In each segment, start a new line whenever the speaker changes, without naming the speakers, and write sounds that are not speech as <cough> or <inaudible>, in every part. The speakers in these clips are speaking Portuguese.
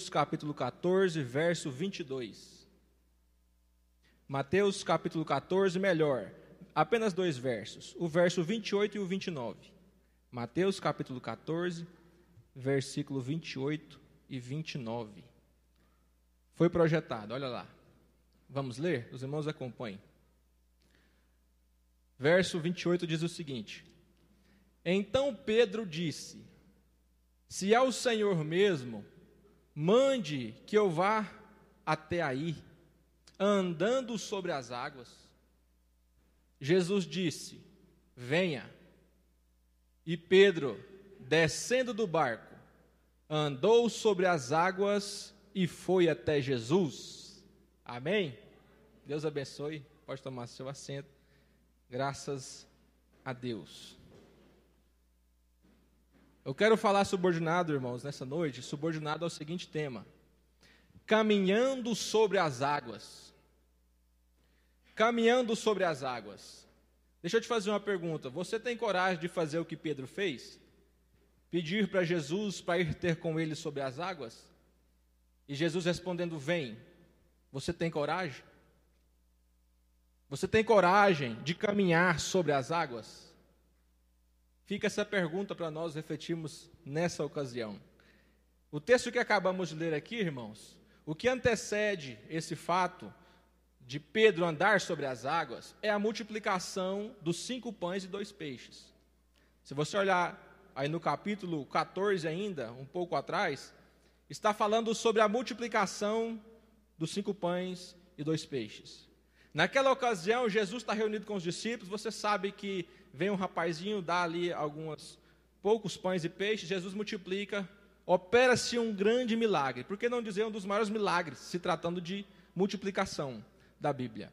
Mateus capítulo 14, verso 22. Mateus capítulo 14, melhor, apenas dois versos, o verso 28 e o 29. Mateus capítulo 14, versículo 28 e 29. Foi projetado, olha lá. Vamos ler? Os irmãos acompanhem. Verso 28 diz o seguinte: Então Pedro disse: Se é o Senhor mesmo, mande que eu vá até aí, andando sobre as águas. Jesus disse: Venha. E Pedro, descendo do barco, andou sobre as águas e foi até Jesus. Amém? Deus abençoe. Pode tomar seu assento. Graças a Deus. Eu quero falar subordinado, irmãos, nessa noite, subordinado ao seguinte tema: caminhando sobre as águas. Caminhando sobre as águas. Deixa eu te fazer uma pergunta. Você tem coragem de fazer o que Pedro fez? Pedir para Jesus para ir ter com ele sobre as águas? E Jesus respondendo: Vem. Você tem coragem? Você tem coragem de caminhar sobre as águas? Fica essa pergunta para nós refletirmos nessa ocasião. O texto que acabamos de ler aqui, irmãos, o que antecede esse fato de Pedro andar sobre as águas é a multiplicação dos cinco pães e dois peixes. Se você olhar aí no capítulo 14 ainda, um pouco atrás, está falando sobre a multiplicação dos cinco pães e dois peixes. Naquela ocasião, Jesus está reunido com os discípulos. Você sabe que vem um rapazinho, dá ali alguns poucos pães e peixes. Jesus multiplica, opera-se um grande milagre. Por que não dizer um dos maiores milagres, se tratando de multiplicação da Bíblia?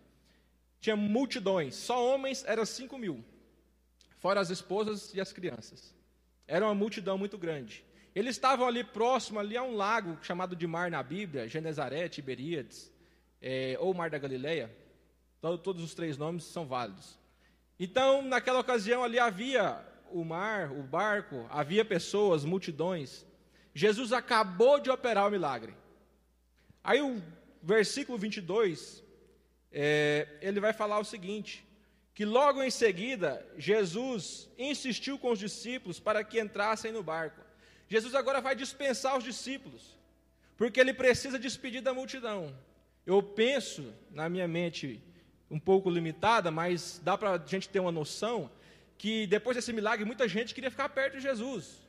Tinha multidões, só homens eram cinco mil, fora as esposas e as crianças. Era uma multidão muito grande. Eles estavam ali próximo, ali a um lago chamado de mar na Bíblia, Genezaré, Tiberíades, é, ou Mar da Galileia. Todos os três nomes são válidos. Então, naquela ocasião ali havia o mar, o barco, havia pessoas, multidões. Jesus acabou de operar o milagre. Aí o versículo 22, é, ele vai falar o seguinte: que logo em seguida Jesus insistiu com os discípulos para que entrassem no barco. Jesus agora vai dispensar os discípulos, porque ele precisa despedir da multidão. Eu penso na minha mente um pouco limitada, mas dá para a gente ter uma noção que depois desse milagre muita gente queria ficar perto de Jesus.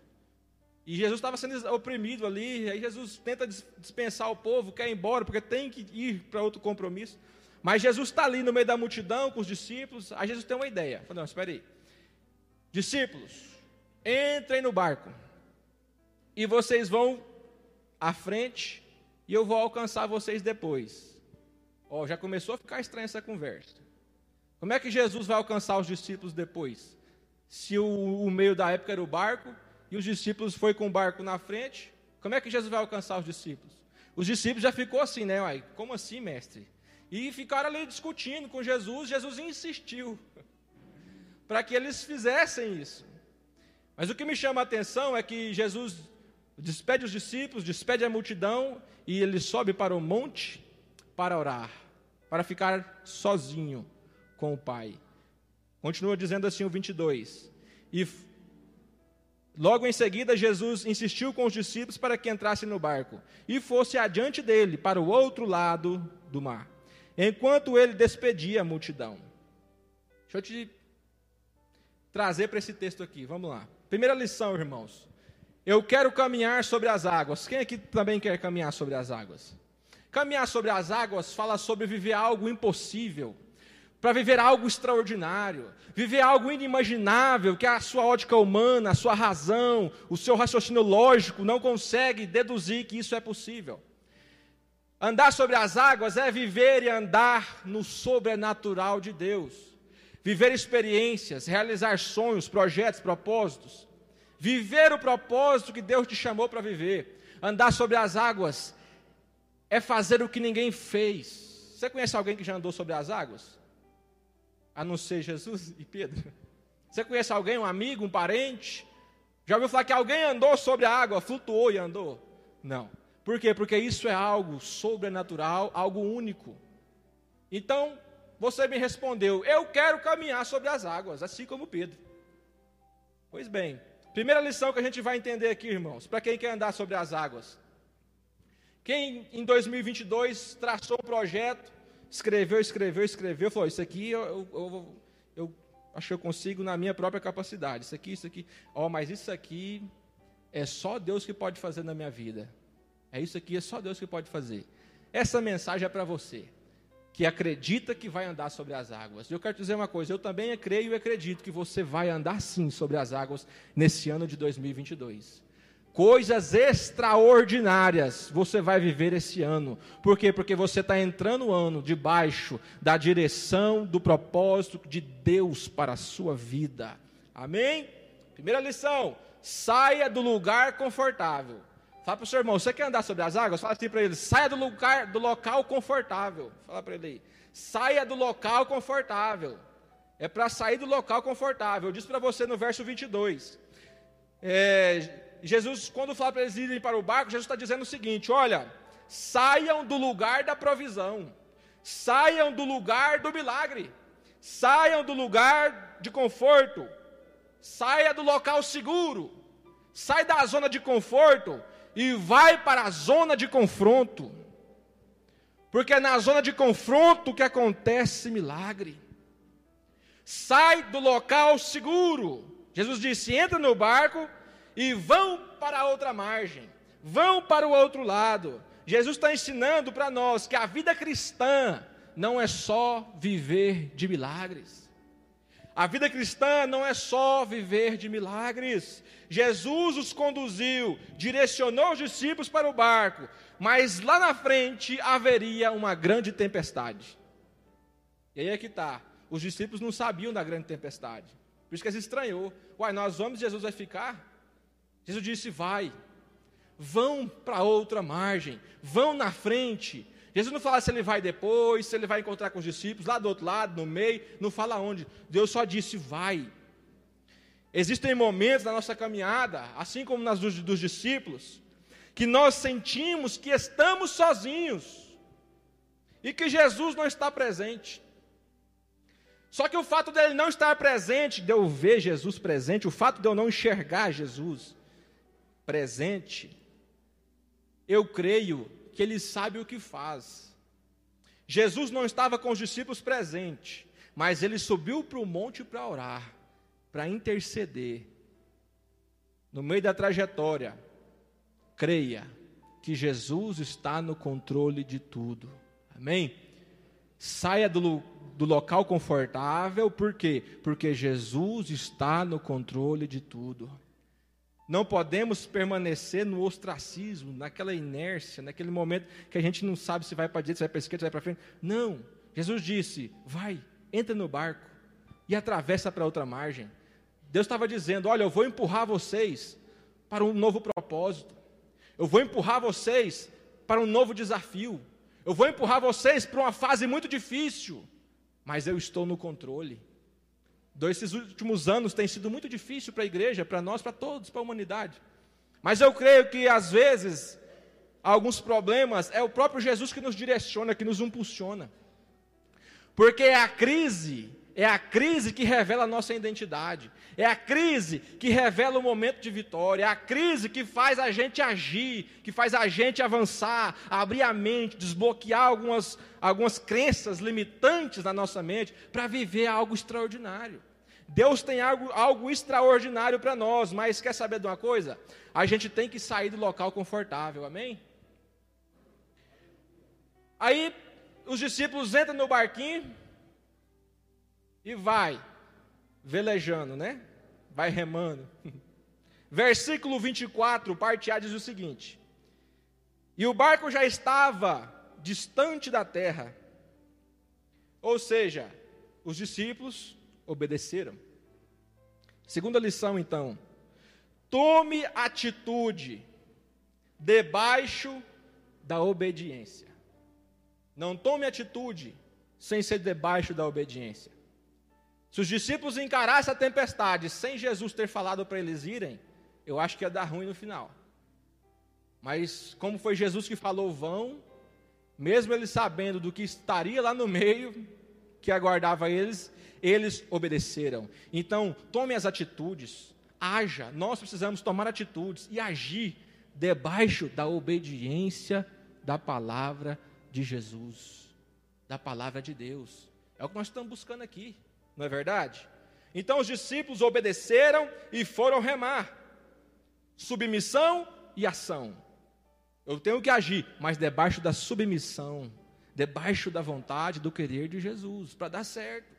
E Jesus estava sendo oprimido ali, aí Jesus tenta dispensar o povo, quer ir embora, porque tem que ir para outro compromisso. Mas Jesus está ali no meio da multidão com os discípulos, aí Jesus tem uma ideia. Falei, não, espera aí. Discípulos, entrem no barco. E vocês vão à frente, e eu vou alcançar vocês depois. Ó, já começou a ficar estranha essa conversa. Como é que Jesus vai alcançar os discípulos depois? Se o, o meio da época era o barco e os discípulos foi com o barco na frente, como é que Jesus vai alcançar os discípulos? Os discípulos já ficou assim, né? Uai, como assim, mestre? E ficaram ali discutindo com Jesus. Jesus insistiu <laughs> para que eles fizessem isso. Mas o que me chama a atenção é que Jesus despede os discípulos, despede a multidão e ele sobe para o monte para orar, para ficar sozinho com o Pai. Continua dizendo assim o 22. E logo em seguida Jesus insistiu com os discípulos para que entrassem no barco e fosse adiante dele para o outro lado do mar, enquanto ele despedia a multidão. Deixa eu te trazer para esse texto aqui. Vamos lá. Primeira lição, irmãos. Eu quero caminhar sobre as águas. Quem aqui também quer caminhar sobre as águas? Caminhar sobre as águas fala sobre viver algo impossível, para viver algo extraordinário, viver algo inimaginável que a sua ótica humana, a sua razão, o seu raciocínio lógico não consegue deduzir que isso é possível. Andar sobre as águas é viver e andar no sobrenatural de Deus. Viver experiências, realizar sonhos, projetos, propósitos. Viver o propósito que Deus te chamou para viver. Andar sobre as águas é fazer o que ninguém fez. Você conhece alguém que já andou sobre as águas? A não ser Jesus e Pedro. Você conhece alguém, um amigo, um parente? Já ouviu falar que alguém andou sobre a água, flutuou e andou? Não. Por quê? Porque isso é algo sobrenatural, algo único. Então, você me respondeu: Eu quero caminhar sobre as águas, assim como Pedro. Pois bem, primeira lição que a gente vai entender aqui, irmãos, para quem quer andar sobre as águas. Quem em 2022 traçou um projeto, escreveu, escreveu, escreveu, falou: Isso aqui eu, eu, eu, eu acho que eu consigo na minha própria capacidade. Isso aqui, isso aqui. Ó, oh, mas isso aqui é só Deus que pode fazer na minha vida. É isso aqui, é só Deus que pode fazer. Essa mensagem é para você, que acredita que vai andar sobre as águas. Eu quero te dizer uma coisa, eu também creio e acredito que você vai andar sim sobre as águas nesse ano de 2022. Coisas extraordinárias você vai viver esse ano. Por quê? Porque você está entrando o ano debaixo da direção, do propósito de Deus para a sua vida. Amém? Primeira lição: saia do lugar confortável. Fala para o seu irmão, você quer andar sobre as águas? Fala assim para ele, saia do, lugar, do local confortável. Fala para ele aí, saia do local confortável. É para sair do local confortável. Eu disse para você no verso 22. É, Jesus, quando fala para eles irem para o barco, Jesus está dizendo o seguinte: olha, saiam do lugar da provisão, saiam do lugar do milagre, saiam do lugar de conforto, saia do local seguro, sai da zona de conforto e vai para a zona de confronto. Porque é na zona de confronto que acontece milagre. Sai do local seguro. Jesus disse: entra no barco e vão para a outra margem, vão para o outro lado. Jesus está ensinando para nós que a vida cristã não é só viver de milagres. A vida cristã não é só viver de milagres. Jesus os conduziu, direcionou os discípulos para o barco, mas lá na frente haveria uma grande tempestade. E aí é que está. Os discípulos não sabiam da grande tempestade. Por isso que eles estranhou. Uai, nós vamos, Jesus vai ficar? Jesus disse: vai. Vão para outra margem, vão na frente, Jesus não fala se ele vai depois, se ele vai encontrar com os discípulos, lá do outro lado, no meio, não fala onde. Deus só disse: vai. Existem momentos na nossa caminhada, assim como nas dos, dos discípulos, que nós sentimos que estamos sozinhos e que Jesus não está presente. Só que o fato dele não estar presente, de eu ver Jesus presente, o fato de eu não enxergar Jesus presente, eu creio que ele sabe o que faz. Jesus não estava com os discípulos presentes, mas ele subiu para o monte para orar, para interceder. No meio da trajetória, creia que Jesus está no controle de tudo. Amém? Saia do, do local confortável, por quê? Porque Jesus está no controle de tudo. Não podemos permanecer no ostracismo, naquela inércia, naquele momento que a gente não sabe se vai para a direita, se vai para a esquerda, se vai para frente. Não. Jesus disse: vai, entra no barco e atravessa para outra margem. Deus estava dizendo: olha, eu vou empurrar vocês para um novo propósito. Eu vou empurrar vocês para um novo desafio. Eu vou empurrar vocês para uma fase muito difícil. Mas eu estou no controle. Esses últimos anos tem sido muito difícil para a igreja, para nós, para todos, para a humanidade. Mas eu creio que às vezes alguns problemas é o próprio Jesus que nos direciona, que nos impulsiona. Porque é a crise, é a crise que revela a nossa identidade. É a crise que revela o momento de vitória. É a crise que faz a gente agir, que faz a gente avançar, abrir a mente, desbloquear algumas, algumas crenças limitantes na nossa mente para viver algo extraordinário. Deus tem algo, algo extraordinário para nós, mas quer saber de uma coisa? A gente tem que sair do local confortável, amém? Aí os discípulos entram no barquinho e vai velejando, né? Vai remando. <laughs> Versículo 24, parte A diz o seguinte: E o barco já estava distante da terra. Ou seja, os discípulos obedeceram. Segunda lição, então. Tome atitude debaixo da obediência. Não tome atitude sem ser debaixo da obediência. Se os discípulos encarassem a tempestade sem Jesus ter falado para eles irem, eu acho que ia dar ruim no final. Mas como foi Jesus que falou vão, mesmo eles sabendo do que estaria lá no meio, que aguardava eles, eles obedeceram. Então, tome as atitudes, haja. Nós precisamos tomar atitudes e agir debaixo da obediência da palavra de Jesus, da palavra de Deus. É o que nós estamos buscando aqui, não é verdade? Então os discípulos obedeceram e foram remar. Submissão e ação. Eu tenho que agir, mas debaixo da submissão, debaixo da vontade, do querer de Jesus, para dar certo.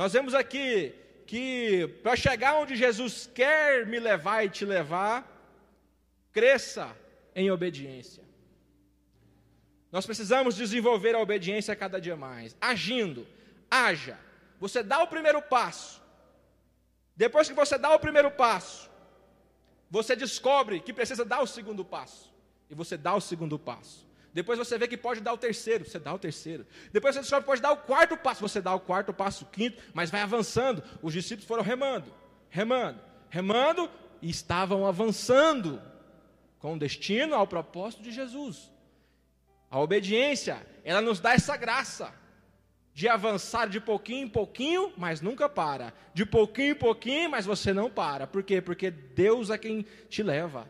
Nós vemos aqui que para chegar onde Jesus quer me levar e te levar, cresça em obediência. Nós precisamos desenvolver a obediência cada dia mais, agindo, haja. Você dá o primeiro passo. Depois que você dá o primeiro passo, você descobre que precisa dar o segundo passo. E você dá o segundo passo. Depois você vê que pode dar o terceiro, você dá o terceiro. Depois você descobre que pode dar o quarto passo, você dá o quarto passo, o quinto, mas vai avançando. Os discípulos foram remando, remando, remando e estavam avançando com destino ao propósito de Jesus. A obediência, ela nos dá essa graça de avançar de pouquinho em pouquinho, mas nunca para. De pouquinho em pouquinho, mas você não para. Por quê? Porque Deus é quem te leva.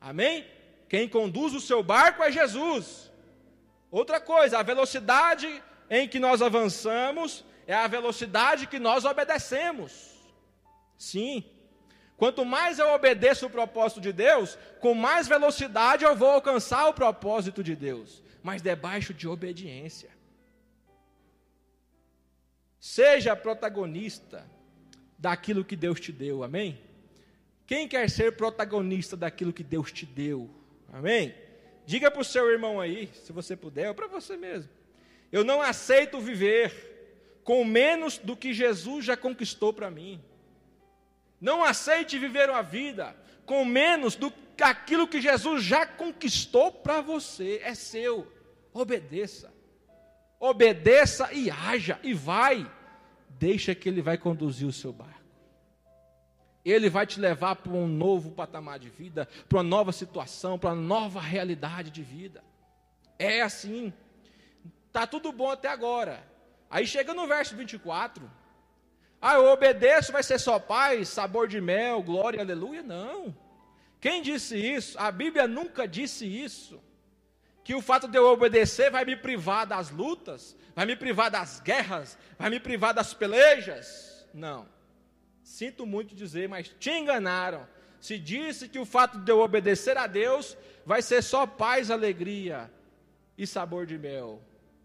Amém? Quem conduz o seu barco é Jesus. Outra coisa, a velocidade em que nós avançamos é a velocidade que nós obedecemos. Sim. Quanto mais eu obedeço o propósito de Deus, com mais velocidade eu vou alcançar o propósito de Deus mas debaixo de obediência. Seja protagonista daquilo que Deus te deu, amém? Quem quer ser protagonista daquilo que Deus te deu, amém? Diga para o seu irmão aí, se você puder, ou para você mesmo. Eu não aceito viver com menos do que Jesus já conquistou para mim. Não aceite viver uma vida com menos do que aquilo que Jesus já conquistou para você. É seu. Obedeça. Obedeça e haja e vai. Deixa que ele vai conduzir o seu barco. Ele vai te levar para um novo patamar de vida, para uma nova situação, para uma nova realidade de vida. É assim. Tá tudo bom até agora. Aí chega no verso 24, ah, eu obedeço, vai ser só paz, sabor de mel, glória, aleluia? Não. Quem disse isso? A Bíblia nunca disse isso. Que o fato de eu obedecer vai me privar das lutas, vai me privar das guerras, vai me privar das pelejas. Não. Sinto muito dizer, mas te enganaram. Se disse que o fato de eu obedecer a Deus vai ser só paz, alegria e sabor de mel.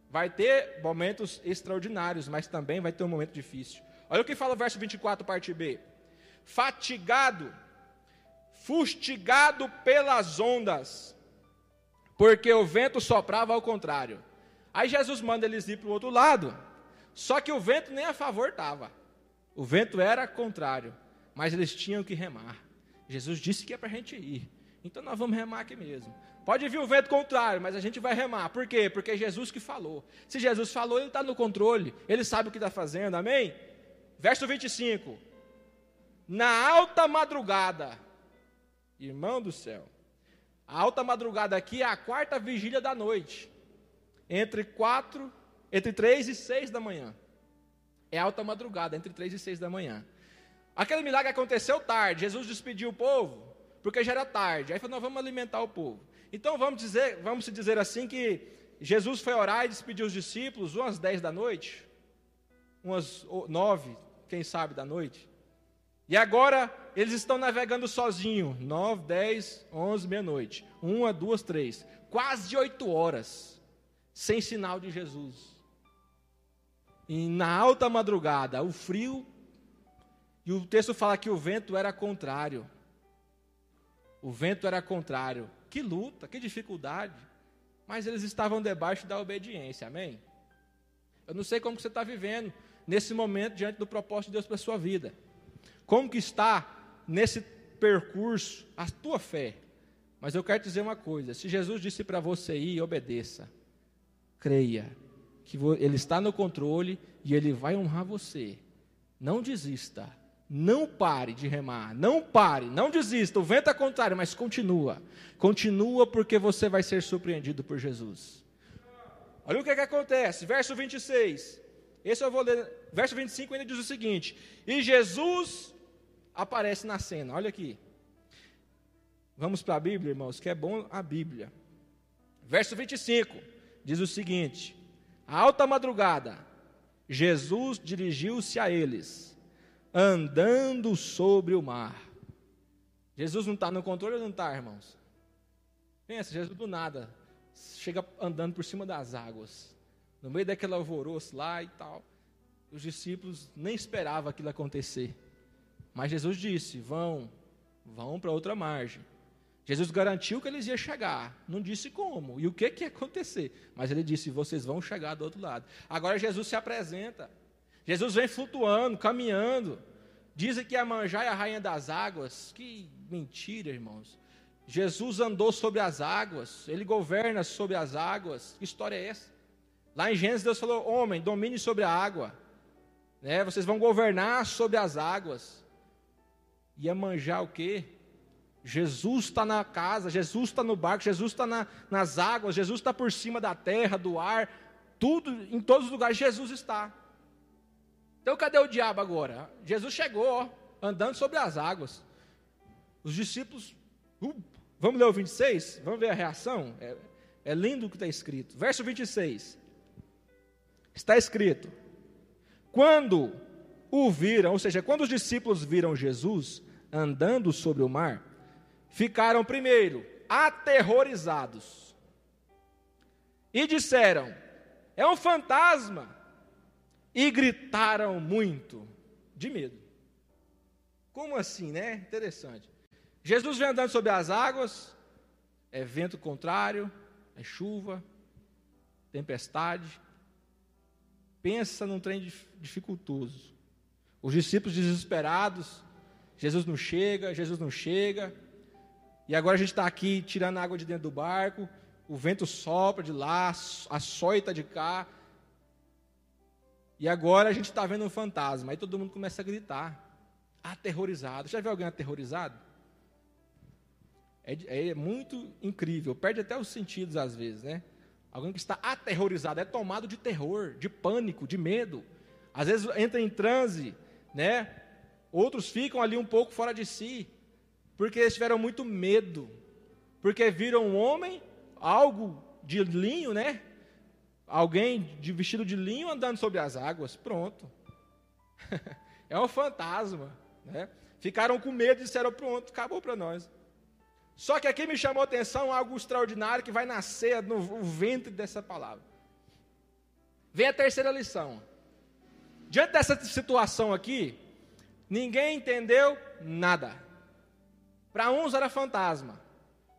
Vai ter momentos extraordinários, mas também vai ter um momento difícil. Olha o que fala o verso 24, parte B. Fatigado, fustigado pelas ondas, porque o vento soprava ao contrário. Aí Jesus manda eles ir para o outro lado, só que o vento nem a favor estava. O vento era contrário, mas eles tinham que remar. Jesus disse que é para a gente ir. Então nós vamos remar aqui mesmo. Pode vir o vento contrário, mas a gente vai remar. Por quê? Porque é Jesus que falou. Se Jesus falou, ele está no controle, ele sabe o que está fazendo, amém? Verso 25: Na alta madrugada, irmão do céu, a alta madrugada aqui é a quarta vigília da noite, entre quatro, entre três e seis da manhã. É alta madrugada, entre três e seis da manhã. Aquele milagre aconteceu tarde, Jesus despediu o povo, porque já era tarde. Aí falou: nós vamos alimentar o povo. Então vamos dizer, vamos dizer assim que Jesus foi orar e despediu os discípulos umas dez da noite, umas nove, quem sabe, da noite. E agora eles estão navegando sozinhos, 9, 10, 11, meia-noite. Uma, duas, três. Quase oito horas, sem sinal de Jesus. E na alta madrugada, o frio, e o texto fala que o vento era contrário. O vento era contrário. Que luta, que dificuldade. Mas eles estavam debaixo da obediência, amém? Eu não sei como você está vivendo nesse momento diante do propósito de Deus para a sua vida. Como que está nesse percurso a tua fé? Mas eu quero dizer uma coisa: se Jesus disse para você ir, obedeça. Creia que Ele está no controle e Ele vai honrar você. Não desista. Não pare de remar, não pare, não desista. O vento é contrário, mas continua. Continua porque você vai ser surpreendido por Jesus. Olha o que, é que acontece, verso 26. Esse eu vou ler. Verso 25 ainda diz o seguinte: E Jesus aparece na cena. Olha aqui. Vamos para a Bíblia, irmãos, que é bom a Bíblia. Verso 25 diz o seguinte: alta madrugada, Jesus dirigiu-se a eles andando sobre o mar. Jesus não está no controle ou não está, irmãos? Pensa, Jesus do nada chega andando por cima das águas, no meio daquele alvoroço lá e tal. Os discípulos nem esperavam aquilo acontecer. Mas Jesus disse: vão, vão para outra margem. Jesus garantiu que eles iam chegar, não disse como e o que, que ia acontecer, mas ele disse: vocês vão chegar do outro lado. Agora Jesus se apresenta. Jesus vem flutuando, caminhando. Dizem que a manjar é a rainha das águas. Que mentira, irmãos. Jesus andou sobre as águas, ele governa sobre as águas. Que história é essa? Lá em Gênesis, Deus falou: Homem, domine sobre a água. Né? Vocês vão governar sobre as águas. E a o quê? Jesus está na casa, Jesus está no barco, Jesus está na, nas águas, Jesus está por cima da terra, do ar, tudo, em todos os lugares, Jesus está. Então cadê o diabo agora? Jesus chegou, ó, andando sobre as águas. Os discípulos, uh, vamos ler o 26? Vamos ver a reação? É, é lindo o que está escrito. Verso 26. Está escrito: Quando o viram, ou seja, quando os discípulos viram Jesus andando sobre o mar, ficaram primeiro aterrorizados e disseram: É um fantasma e gritaram muito de medo. Como assim, né? Interessante. Jesus vem andando sobre as águas, é vento contrário, é chuva, tempestade. Pensa num trem dificultoso. Os discípulos desesperados, Jesus não chega, Jesus não chega. E agora a gente está aqui tirando água de dentro do barco, o vento sopra de lá, a soita de cá, e agora a gente está vendo um fantasma. Aí todo mundo começa a gritar, aterrorizado. Já viu alguém aterrorizado? É, é, muito incrível, perde até os sentidos às vezes, né? Alguém que está aterrorizado, é tomado de terror, de pânico, de medo. Às vezes entra em transe, né? Outros ficam ali um pouco fora de si, porque eles tiveram muito medo, porque viram um homem, algo de linho, né? alguém de vestido de linho andando sobre as águas. Pronto. <laughs> é um fantasma. Né? Ficaram com medo e disseram: pronto, acabou para nós. Só que aqui me chamou a atenção algo extraordinário que vai nascer no ventre dessa palavra. Vem a terceira lição. Diante dessa situação aqui, ninguém entendeu nada. Para uns era fantasma,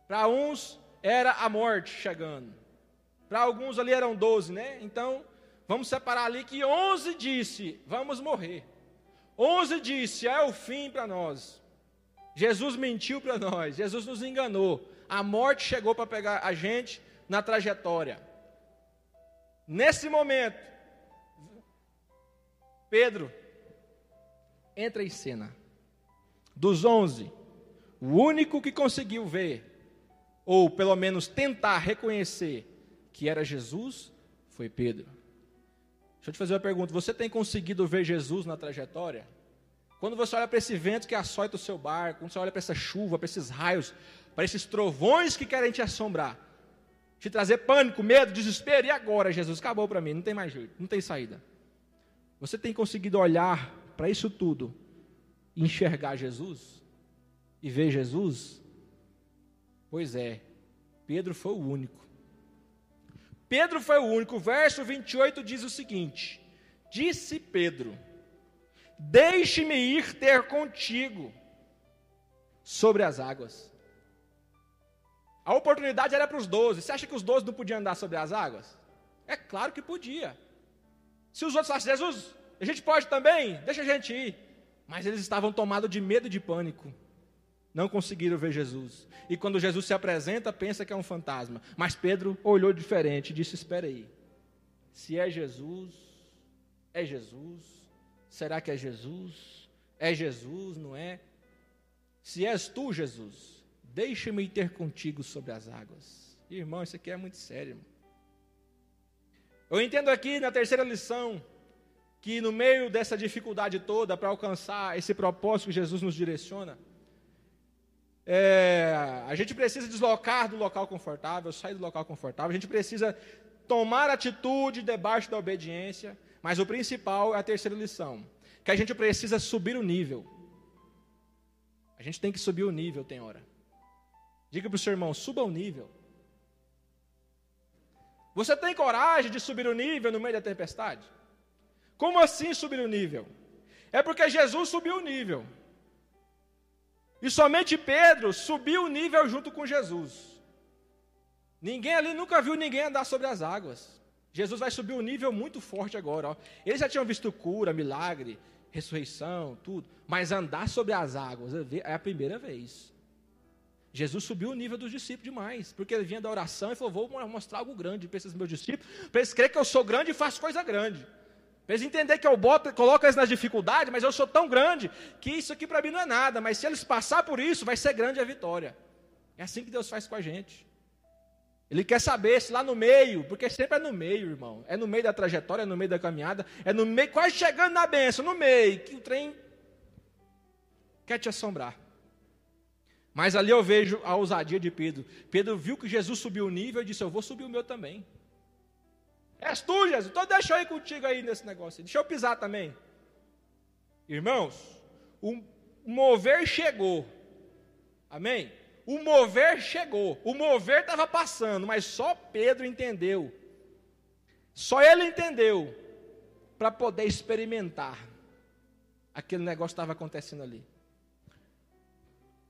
para uns era a morte chegando. Para alguns ali eram 12, né? Então, vamos separar ali que 11 disse: vamos morrer. 11 disse: é o fim para nós. Jesus mentiu para nós, Jesus nos enganou. A morte chegou para pegar a gente na trajetória. Nesse momento, Pedro entra em cena. Dos onze, o único que conseguiu ver, ou pelo menos tentar reconhecer que era Jesus foi Pedro. Deixa eu te fazer uma pergunta: você tem conseguido ver Jesus na trajetória? Quando você olha para esse vento que açoita o seu barco, quando você olha para essa chuva, para esses raios, para esses trovões que querem te assombrar, te trazer pânico, medo, desespero, e agora, Jesus? Acabou para mim, não tem mais jeito, não tem saída. Você tem conseguido olhar para isso tudo, enxergar Jesus e ver Jesus? Pois é, Pedro foi o único. Pedro foi o único. O verso 28 diz o seguinte: Disse Pedro: Deixe-me ir ter contigo sobre as águas. A oportunidade era para os doze. Você acha que os doze não podiam andar sobre as águas? É claro que podia. Se os outros falassem, Jesus, a gente pode também, deixa a gente ir. Mas eles estavam tomados de medo e de pânico. Não conseguiram ver Jesus. E quando Jesus se apresenta, pensa que é um fantasma. Mas Pedro olhou diferente e disse: Espera aí. Se é Jesus, é Jesus. Será que é Jesus? É Jesus, não é? Se és tu, Jesus, deixa-me ter contigo sobre as águas. Irmão, isso aqui é muito sério. Irmão. Eu entendo aqui na terceira lição que no meio dessa dificuldade toda para alcançar esse propósito que Jesus nos direciona, é, a gente precisa deslocar do local confortável, sair do local confortável, a gente precisa tomar atitude debaixo da obediência, mas o principal é a terceira lição, que a gente precisa subir o nível. A gente tem que subir o nível, tem hora. Diga para o seu irmão, suba o nível. Você tem coragem de subir o nível no meio da tempestade? Como assim subir o nível? É porque Jesus subiu o nível. E somente Pedro subiu o nível junto com Jesus. Ninguém ali nunca viu ninguém andar sobre as águas. Jesus vai subir um nível muito forte agora. Ó. Eles já tinham visto cura, milagre, ressurreição, tudo. Mas andar sobre as águas é a primeira vez. Jesus subiu o nível dos discípulos demais, porque ele vinha da oração e falou: Vou mostrar algo grande para esses meus discípulos, para eles crerem que eu sou grande e faço coisa grande. Para eles entenderem que eu boto, coloco eles nas dificuldades, mas eu sou tão grande que isso aqui para mim não é nada. Mas se eles passar por isso, vai ser grande a vitória. É assim que Deus faz com a gente. Ele quer saber se lá no meio, porque sempre é no meio, irmão. É no meio da trajetória, é no meio da caminhada, é no meio, quase chegando na benção, no meio, que o trem quer te assombrar. Mas ali eu vejo a ousadia de Pedro. Pedro viu que Jesus subiu o nível e disse: Eu vou subir o meu também. És tu, Jesus, então deixa eu ir contigo aí nesse negócio. Deixa eu pisar também. Irmãos, o mover chegou. Amém? O mover chegou, o mover estava passando, mas só Pedro entendeu. Só ele entendeu para poder experimentar aquele negócio estava acontecendo ali.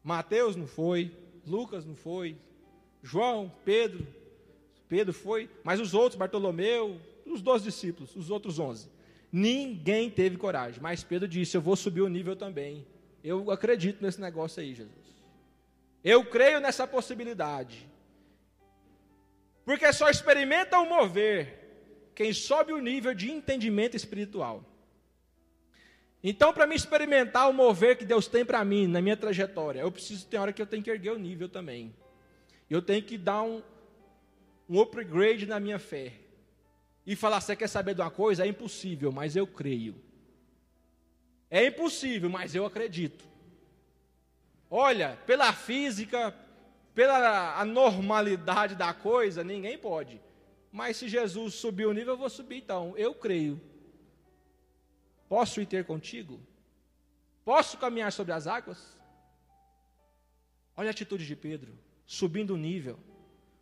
Mateus não foi, Lucas não foi, João, Pedro, Pedro foi, mas os outros, Bartolomeu, os dois discípulos, os outros onze. Ninguém teve coragem, mas Pedro disse: Eu vou subir o nível também. Eu acredito nesse negócio aí, Jesus. Eu creio nessa possibilidade. Porque só experimenta o mover quem sobe o nível de entendimento espiritual. Então, para me experimentar o mover que Deus tem para mim na minha trajetória, eu preciso ter hora que eu tenho que erguer o nível também. Eu tenho que dar um, um upgrade na minha fé. E falar, você quer saber de uma coisa? É impossível, mas eu creio. É impossível, mas eu acredito. Olha, pela física, pela normalidade da coisa, ninguém pode. Mas se Jesus subir o nível, eu vou subir então. Eu creio. Posso ir ter contigo? Posso caminhar sobre as águas? Olha a atitude de Pedro, subindo o nível.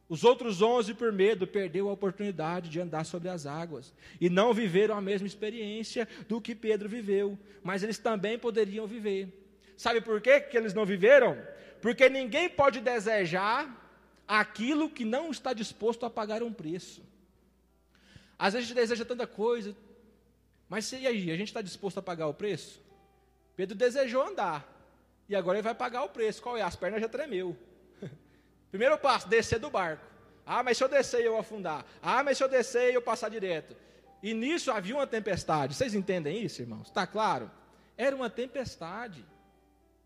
Os outros onze, por medo, perdeu a oportunidade de andar sobre as águas e não viveram a mesma experiência do que Pedro viveu, mas eles também poderiam viver. Sabe por quê que eles não viveram? Porque ninguém pode desejar aquilo que não está disposto a pagar um preço. Às vezes a gente deseja tanta coisa, mas e aí, a gente está disposto a pagar o preço? Pedro desejou andar, e agora ele vai pagar o preço. Qual é? As pernas já tremeu. Primeiro passo, descer do barco. Ah, mas se eu descer eu afundar. Ah, mas se eu descer eu passar direto. E nisso havia uma tempestade. Vocês entendem isso, irmãos? Está claro? Era uma tempestade.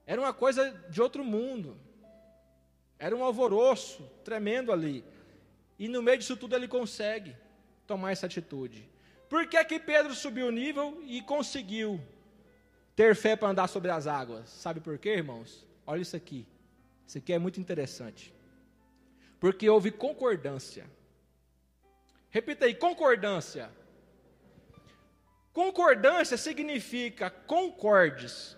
Era uma coisa de outro mundo. Era um alvoroço tremendo ali. E no meio disso tudo ele consegue tomar essa atitude. Por que, que Pedro subiu o nível e conseguiu ter fé para andar sobre as águas? Sabe por quê, irmãos? Olha isso aqui. Isso aqui é muito interessante. Porque houve concordância. Repita aí, concordância. Concordância significa concordes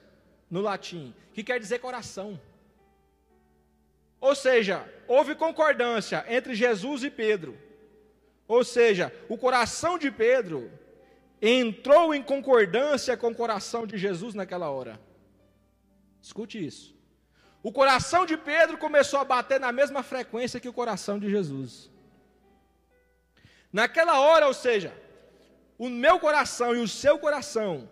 no latim, que quer dizer coração. Ou seja, houve concordância entre Jesus e Pedro. Ou seja, o coração de Pedro entrou em concordância com o coração de Jesus naquela hora. Escute isso. O coração de Pedro começou a bater na mesma frequência que o coração de Jesus. Naquela hora, ou seja, o meu coração e o seu coração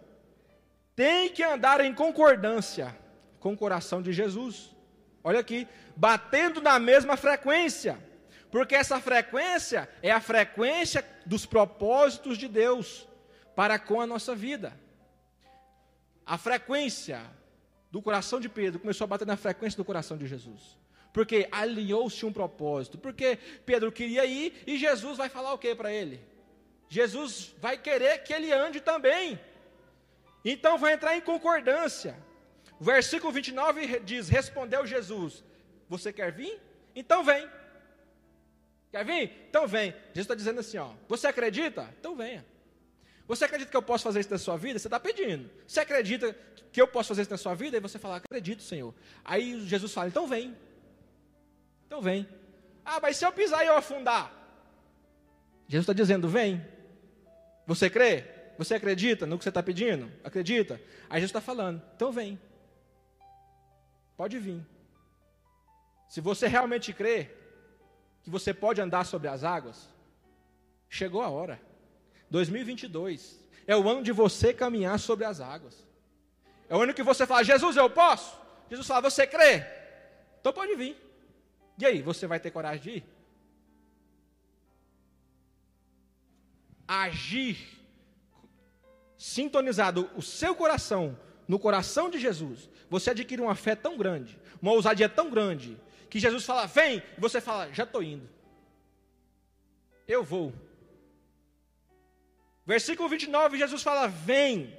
tem que andar em concordância com o coração de Jesus. Olha aqui, batendo na mesma frequência, porque essa frequência é a frequência dos propósitos de Deus para com a nossa vida. a frequência do coração de Pedro começou a bater na frequência do coração de Jesus. Porque alinhou-se um propósito. Porque Pedro queria ir e Jesus vai falar o que para ele? Jesus vai querer que ele ande também. Então vai entrar em concordância. Versículo 29 diz: Respondeu Jesus: Você quer vir? Então vem. Quer vir? Então vem. Jesus está dizendo assim: ó, Você acredita? Então venha. Você acredita que eu posso fazer isso na sua vida? Você está pedindo. Você acredita que eu posso fazer isso na sua vida? E você fala, acredito, Senhor. Aí Jesus fala, então vem. Então vem. Ah, mas se eu pisar e eu afundar? Jesus está dizendo, vem. Você crê? Você acredita no que você está pedindo? Acredita? Aí Jesus está falando, então vem. Pode vir. Se você realmente crê que você pode andar sobre as águas, chegou a hora. 2022 é o ano de você caminhar sobre as águas. É o ano que você fala, Jesus, eu posso? Jesus fala, você crê? Então pode vir. E aí, você vai ter coragem de ir? Agir, sintonizado o seu coração no coração de Jesus, você adquire uma fé tão grande, uma ousadia tão grande, que Jesus fala, vem, e você fala, já estou indo. Eu vou. Versículo 29, Jesus fala: Vem.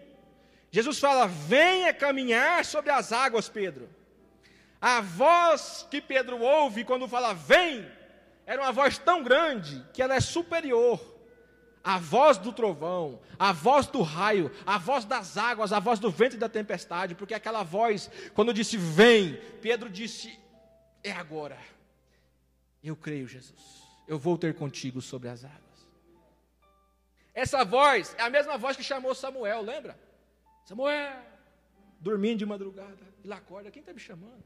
Jesus fala: Venha caminhar sobre as águas, Pedro. A voz que Pedro ouve quando fala vem, era uma voz tão grande que ela é superior à voz do trovão, à voz do raio, à voz das águas, à voz do vento e da tempestade, porque aquela voz, quando disse vem, Pedro disse: É agora. Eu creio, Jesus. Eu vou ter contigo sobre as águas. Essa voz é a mesma voz que chamou Samuel, lembra? Samuel, dormindo de madrugada, ele acorda, quem está me chamando?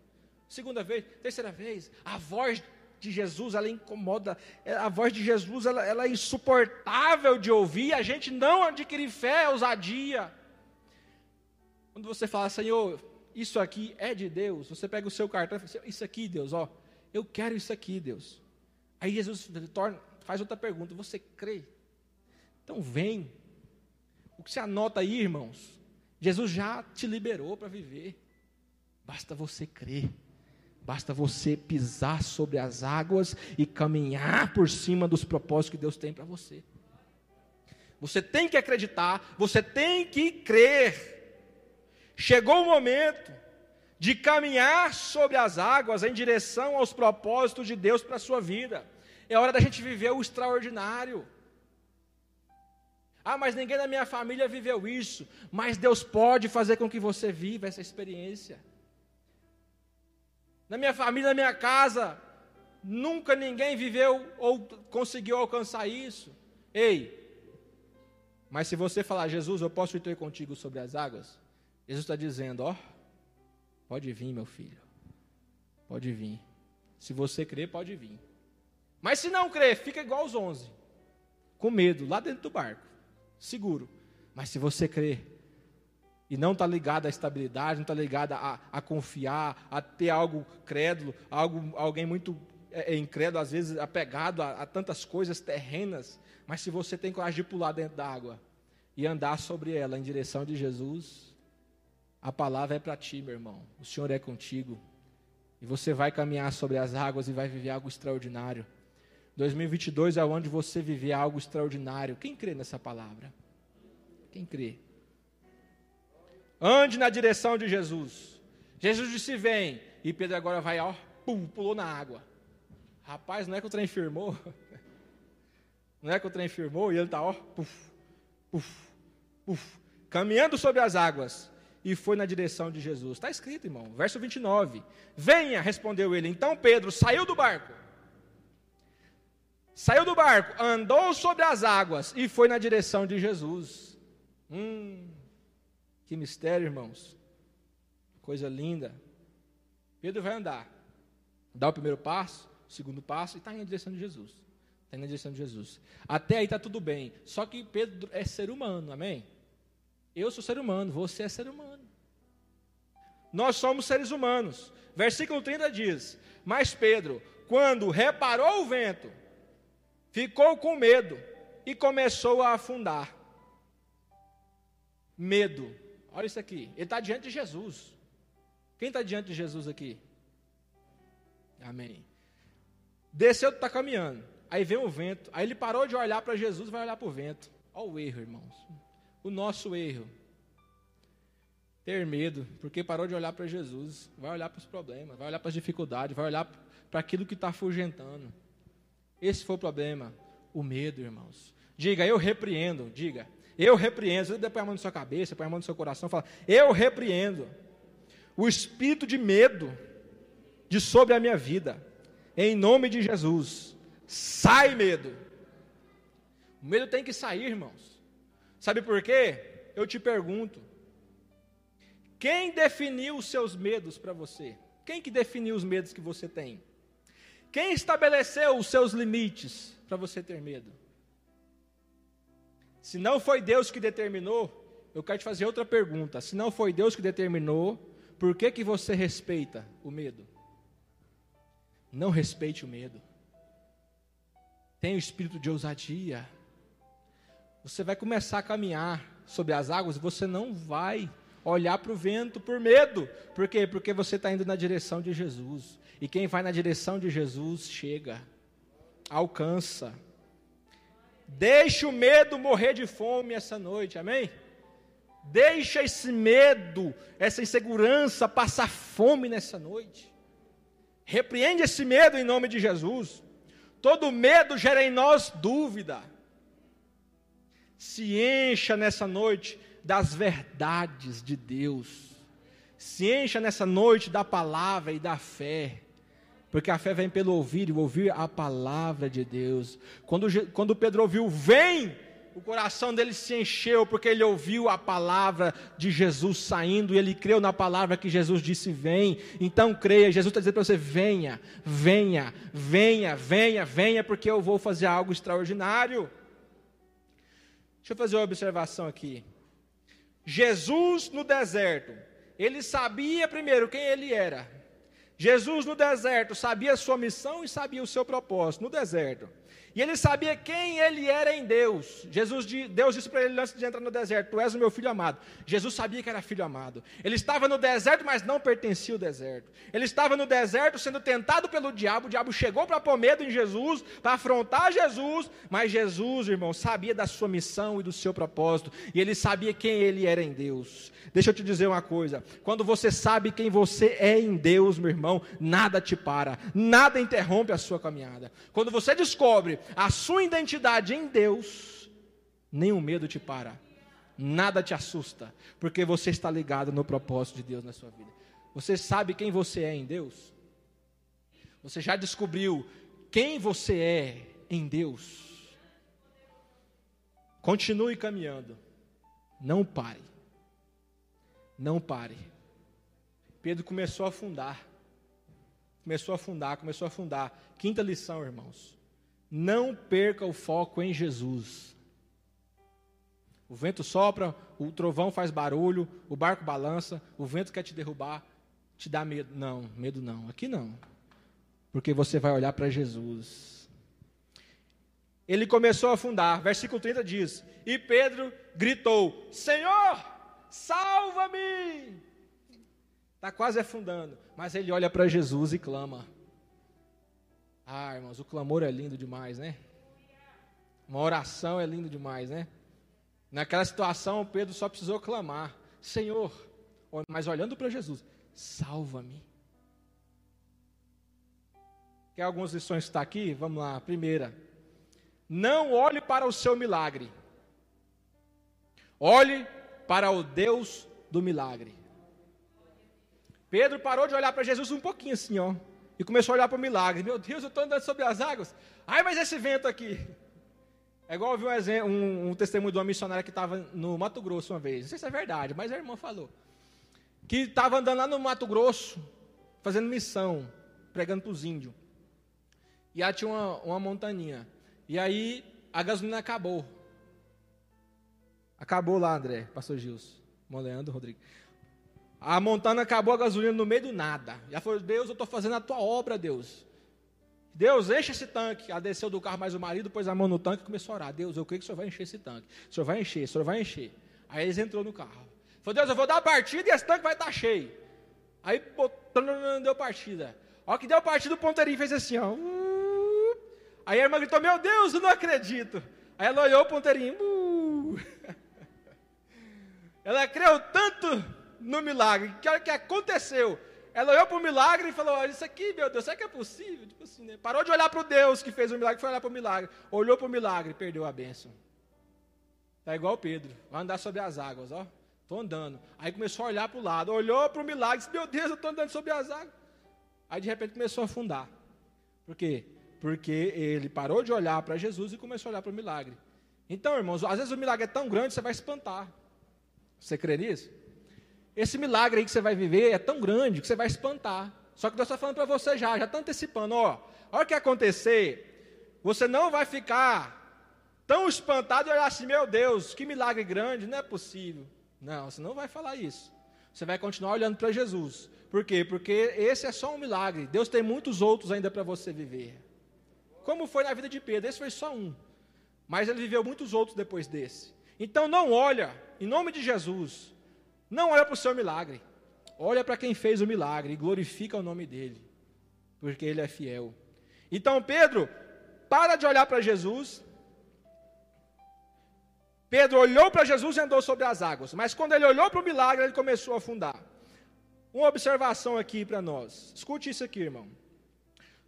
Segunda vez, terceira vez, a voz de Jesus, ela incomoda, é, a voz de Jesus, ela, ela é insuportável de ouvir, a gente não adquire fé, ousadia. Quando você fala, Senhor, isso aqui é de Deus, você pega o seu cartão e fala, isso aqui, Deus, ó, eu quero isso aqui, Deus. Aí Jesus torna, faz outra pergunta, você crê? Então vem. O que você anota aí, irmãos? Jesus já te liberou para viver. Basta você crer. Basta você pisar sobre as águas e caminhar por cima dos propósitos que Deus tem para você. Você tem que acreditar, você tem que crer. Chegou o momento de caminhar sobre as águas em direção aos propósitos de Deus para a sua vida. É hora da gente viver o extraordinário. Ah, mas ninguém na minha família viveu isso. Mas Deus pode fazer com que você viva essa experiência. Na minha família, na minha casa, nunca ninguém viveu ou conseguiu alcançar isso. Ei, mas se você falar, Jesus, eu posso ir contigo sobre as águas, Jesus está dizendo: ó, pode vir, meu filho, pode vir. Se você crer, pode vir. Mas se não crer, fica igual os onze, com medo, lá dentro do barco seguro. Mas se você crê e não está ligado à estabilidade, não está ligado a, a, confiar, a ter algo crédulo, algo, alguém muito é, é, incrédulo, às vezes apegado a, a tantas coisas terrenas, mas se você tem coragem de pular dentro da água e andar sobre ela em direção de Jesus, a palavra é para ti, meu irmão. O Senhor é contigo. E você vai caminhar sobre as águas e vai viver algo extraordinário. 2022 é onde você viver algo extraordinário. Quem crê nessa palavra? Quem crê? Ande na direção de Jesus. Jesus disse: Vem. E Pedro agora vai, ó, pum, pulou na água. Rapaz, não é que o trem firmou? <laughs> Não é que o trem firmou e ele está, ó, puf, puf, puf, caminhando sobre as águas. E foi na direção de Jesus. Está escrito, irmão, verso 29. Venha, respondeu ele. Então Pedro saiu do barco Saiu do barco, andou sobre as águas e foi na direção de Jesus. Hum, que mistério, irmãos. Coisa linda. Pedro vai andar, dá o primeiro passo, o segundo passo e está indo na direção de Jesus. Está indo na direção de Jesus. Até aí está tudo bem. Só que Pedro é ser humano, amém? Eu sou ser humano, você é ser humano. Nós somos seres humanos. Versículo 30 diz: Mas Pedro, quando reparou o vento, ficou com medo e começou a afundar. Medo. Olha isso aqui. Ele está diante de Jesus. Quem está diante de Jesus aqui? Amém. Desceu, está caminhando. Aí vem o vento. Aí ele parou de olhar para Jesus vai olhar para o vento. Olha o erro, irmãos. O nosso erro. Ter medo, porque parou de olhar para Jesus. Vai olhar para os problemas, vai olhar para as dificuldades, vai olhar para aquilo que está afugentando. Esse foi o problema. O medo, irmãos. Diga, eu repreendo. Diga, eu repreendo. Você põe a mão na sua cabeça, põe a mão no seu coração, fala, eu repreendo. O espírito de medo de sobre a minha vida. Em nome de Jesus. Sai medo. O medo tem que sair, irmãos. Sabe por quê? Eu te pergunto. Quem definiu os seus medos para você? Quem que definiu os medos que você tem? Quem estabeleceu os seus limites para você ter medo? Se não foi Deus que determinou, eu quero te fazer outra pergunta. Se não foi Deus que determinou, por que que você respeita o medo? Não respeite o medo. Tenha o espírito de ousadia. Você vai começar a caminhar sobre as águas e você não vai olhar para o vento por medo. Por quê? Porque você está indo na direção de Jesus. E quem vai na direção de Jesus chega, alcança. Deixe o medo morrer de fome essa noite, amém? Deixa esse medo, essa insegurança passar fome nessa noite. Repreende esse medo em nome de Jesus. Todo medo gera em nós dúvida. Se encha nessa noite das verdades de Deus. Se encha nessa noite da palavra e da fé. Porque a fé vem pelo ouvir e ouvir a palavra de Deus. Quando, quando Pedro ouviu, vem, o coração dele se encheu, porque ele ouviu a palavra de Jesus saindo e ele creu na palavra que Jesus disse: vem. Então creia, Jesus está dizendo para você: venha, venha, venha, venha, venha, porque eu vou fazer algo extraordinário. Deixa eu fazer uma observação aqui. Jesus no deserto, ele sabia primeiro quem ele era. Jesus no deserto sabia a sua missão e sabia o seu propósito no deserto. E ele sabia quem ele era em Deus. Jesus, Deus disse para ele antes de entrar no deserto: Tu és o meu filho amado. Jesus sabia que era filho amado. Ele estava no deserto, mas não pertencia ao deserto. Ele estava no deserto sendo tentado pelo diabo. O diabo chegou para pôr medo em Jesus, para afrontar Jesus. Mas Jesus, irmão, sabia da sua missão e do seu propósito. E ele sabia quem ele era em Deus. Deixa eu te dizer uma coisa: quando você sabe quem você é em Deus, meu irmão, nada te para, nada interrompe a sua caminhada. Quando você descobre a sua identidade em Deus, nenhum medo te para, nada te assusta, porque você está ligado no propósito de Deus na sua vida. Você sabe quem você é em Deus? Você já descobriu quem você é em Deus? Continue caminhando, não pare, não pare. Pedro começou a afundar, começou a afundar, começou a afundar. Quinta lição, irmãos. Não perca o foco em Jesus. O vento sopra, o trovão faz barulho, o barco balança, o vento quer te derrubar, te dá medo. Não, medo não. Aqui não. Porque você vai olhar para Jesus. Ele começou a afundar. Versículo 30 diz: E Pedro gritou: Senhor, salva-me! Está quase afundando. Mas ele olha para Jesus e clama. Ah, irmãos, o clamor é lindo demais, né? Uma oração é lindo demais, né? Naquela situação, Pedro só precisou clamar: Senhor, mas olhando para Jesus, salva-me. Quer algumas lições que está aqui? Vamos lá. Primeira, não olhe para o seu milagre, olhe para o Deus do milagre. Pedro parou de olhar para Jesus um pouquinho assim, ó e começou a olhar para o milagre. Meu Deus, eu estou andando sobre as águas. Ai, mas esse vento aqui. É igual eu vi um, exemplo, um, um testemunho de uma missionária que estava no Mato Grosso uma vez. Não sei se é verdade, mas a irmã falou. Que estava andando lá no Mato Grosso, fazendo missão, pregando para os índios. E aí tinha uma, uma montaninha. E aí a gasolina acabou. Acabou lá, André, pastor Gilson. Moleandro, Rodrigo. A montana acabou a gasolina no meio do nada. Já falou, Deus, eu estou fazendo a tua obra, Deus. Deus, enche esse tanque. Ela desceu do carro mais o marido, pôs a mão no tanque e começou a orar. Deus, eu creio que o senhor vai encher esse tanque. O senhor vai encher, o senhor vai encher. Aí eles entrou no carro. Falou, Deus, eu vou dar a partida e esse tanque vai estar cheio. Aí deu partida. A hora que deu partida, o ponteirinho fez assim, ó. Aí a irmã gritou, meu Deus, eu não acredito. Aí ela olhou o ponteirinho. Ela creu tanto no milagre, que hora que aconteceu, ela olhou para o milagre e falou: Isso aqui, meu Deus, será que é possível? Tipo assim, né? Parou de olhar para o Deus que fez o milagre, foi olhar para o milagre. Olhou para o milagre perdeu a bênção. Está igual Pedro, vai andar sobre as águas, ó. Estou andando. Aí começou a olhar para o lado, olhou para o milagre, disse: Meu Deus, eu estou andando sobre as águas. Aí de repente começou a afundar. Por quê? Porque ele parou de olhar para Jesus e começou a olhar para o milagre. Então, irmãos, às vezes o milagre é tão grande, você vai espantar. Você crê nisso? Esse milagre aí que você vai viver é tão grande que você vai espantar. Só que Deus está falando para você já, já está antecipando, ó. A hora que acontecer, você não vai ficar tão espantado e olhar assim, meu Deus, que milagre grande, não é possível. Não, você não vai falar isso. Você vai continuar olhando para Jesus. Por quê? Porque esse é só um milagre. Deus tem muitos outros ainda para você viver. Como foi na vida de Pedro, esse foi só um. Mas ele viveu muitos outros depois desse. Então não olha, em nome de Jesus, não olha para o seu milagre. Olha para quem fez o milagre e glorifica o nome dele, porque ele é fiel. Então, Pedro, para de olhar para Jesus. Pedro olhou para Jesus e andou sobre as águas, mas quando ele olhou para o milagre, ele começou a afundar. Uma observação aqui para nós. Escute isso aqui, irmão.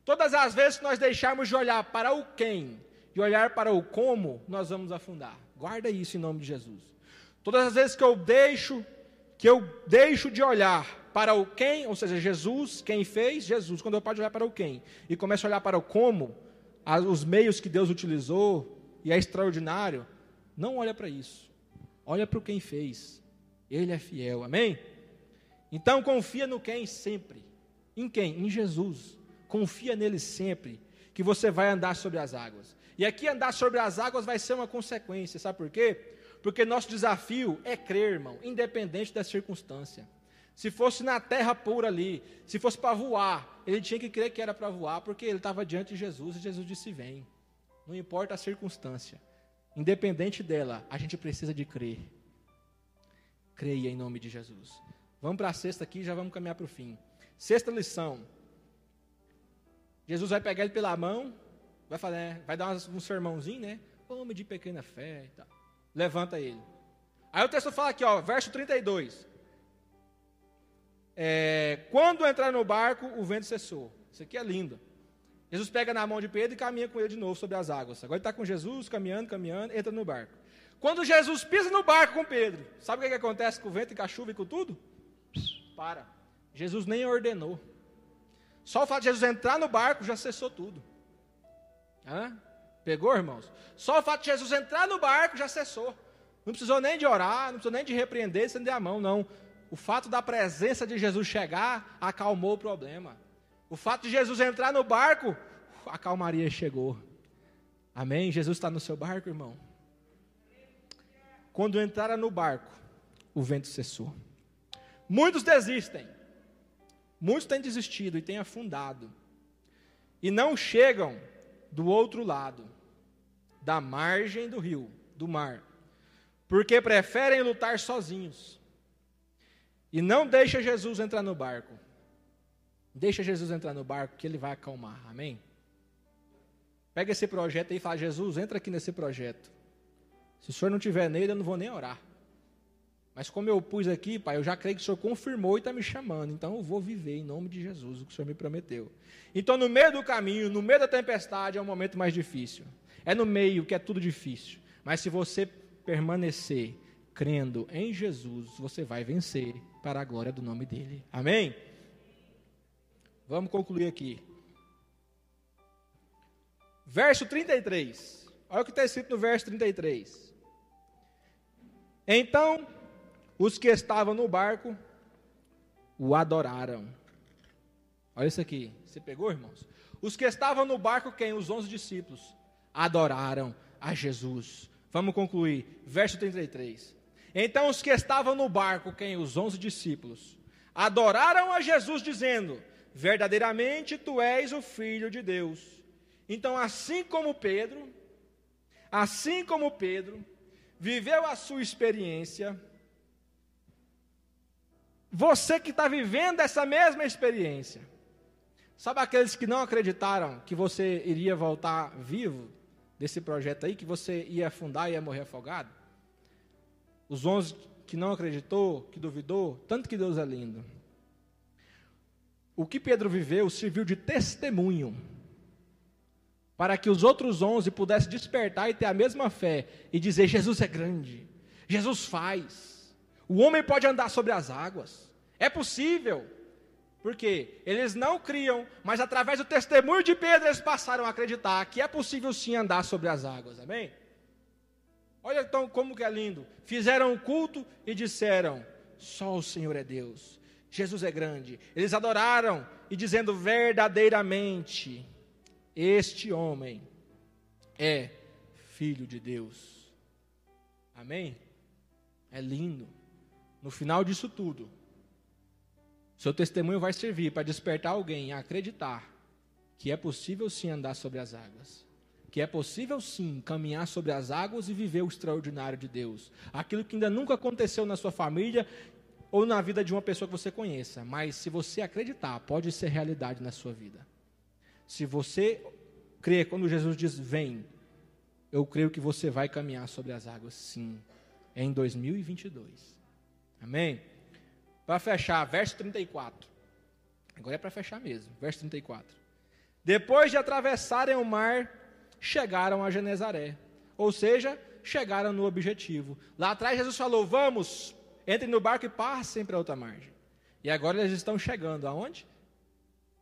Todas as vezes que nós deixarmos de olhar para o quem e olhar para o como, nós vamos afundar. Guarda isso em nome de Jesus. Todas as vezes que eu deixo que eu deixo de olhar para o quem, ou seja, Jesus, quem fez, Jesus, quando eu paro de olhar para o quem e começo a olhar para o como, os meios que Deus utilizou, e é extraordinário, não olha para isso. Olha para o quem fez. Ele é fiel. Amém? Então confia no quem sempre. Em quem? Em Jesus. Confia nele sempre, que você vai andar sobre as águas. E aqui andar sobre as águas vai ser uma consequência, sabe por quê? Porque nosso desafio é crer, irmão, independente da circunstância. Se fosse na terra pura ali, se fosse para voar, ele tinha que crer que era para voar, porque ele estava diante de Jesus e Jesus disse: Vem. Não importa a circunstância, independente dela, a gente precisa de crer. Creia em nome de Jesus. Vamos para a sexta aqui, já vamos caminhar para o fim. Sexta lição. Jesus vai pegar ele pela mão, vai, falar, vai dar um sermãozinho, né? Homem de pequena fé e tal levanta ele. Aí o texto fala aqui, ó, verso 32. É, quando entrar no barco, o vento cessou. Isso aqui é lindo. Jesus pega na mão de Pedro e caminha com ele de novo sobre as águas. Agora ele está com Jesus, caminhando, caminhando, entra no barco. Quando Jesus pisa no barco com Pedro, sabe o que, que acontece com o vento e com a chuva e com tudo? Para. Jesus nem ordenou. Só o fato de Jesus entrar no barco já cessou tudo. Hã? Pegou, irmãos? Só o fato de Jesus entrar no barco já cessou. Não precisou nem de orar, não precisou nem de repreender, estender a mão, não. O fato da presença de Jesus chegar acalmou o problema. O fato de Jesus entrar no barco, a calmaria chegou. Amém? Jesus está no seu barco, irmão. Quando entraram no barco, o vento cessou. Muitos desistem. Muitos têm desistido e têm afundado. E não chegam do outro lado da margem do rio, do mar, porque preferem lutar sozinhos. E não deixa Jesus entrar no barco. Deixa Jesus entrar no barco que ele vai acalmar. Amém? Pega esse projeto aí e fala: Jesus, entra aqui nesse projeto. Se o senhor não tiver nele, eu não vou nem orar. Mas como eu pus aqui, pai, eu já creio que o senhor confirmou e está me chamando. Então eu vou viver em nome de Jesus o que o senhor me prometeu. Então, no meio do caminho, no meio da tempestade, é o momento mais difícil. É no meio que é tudo difícil. Mas se você permanecer crendo em Jesus, você vai vencer para a glória do nome dele. Amém? Vamos concluir aqui. Verso 33. Olha o que está escrito no verso 33. Então, os que estavam no barco o adoraram. Olha isso aqui. Você pegou, irmãos? Os que estavam no barco, quem? Os onze discípulos adoraram a Jesus. Vamos concluir. Verso 33. Então os que estavam no barco, quem? Os onze discípulos, adoraram a Jesus, dizendo: Verdadeiramente tu és o Filho de Deus. Então, assim como Pedro, assim como Pedro, viveu a sua experiência, você que está vivendo essa mesma experiência, sabe aqueles que não acreditaram que você iria voltar vivo desse projeto aí, que você ia afundar e ia morrer afogado? Os onze que não acreditou, que duvidou, tanto que Deus é lindo. O que Pedro viveu serviu de testemunho para que os outros onze pudessem despertar e ter a mesma fé e dizer: Jesus é grande, Jesus faz, o homem pode andar sobre as águas, é possível. Porque eles não criam, mas através do testemunho de Pedro eles passaram a acreditar que é possível sim andar sobre as águas. Amém? Olha então como que é lindo. Fizeram um culto e disseram: Só o Senhor é Deus. Jesus é grande. Eles adoraram e dizendo verdadeiramente: Este homem é filho de Deus. Amém? É lindo. No final disso tudo, seu testemunho vai servir para despertar alguém a acreditar que é possível sim andar sobre as águas. Que é possível sim caminhar sobre as águas e viver o extraordinário de Deus. Aquilo que ainda nunca aconteceu na sua família ou na vida de uma pessoa que você conheça, mas se você acreditar, pode ser realidade na sua vida. Se você crer quando Jesus diz vem, eu creio que você vai caminhar sobre as águas, sim, em 2022. Amém? Para fechar, verso 34. Agora é para fechar mesmo, verso 34. Depois de atravessarem o mar, chegaram a Genezaré. Ou seja, chegaram no objetivo. Lá atrás Jesus falou: Vamos, entrem no barco e passem para outra margem. E agora eles estão chegando aonde?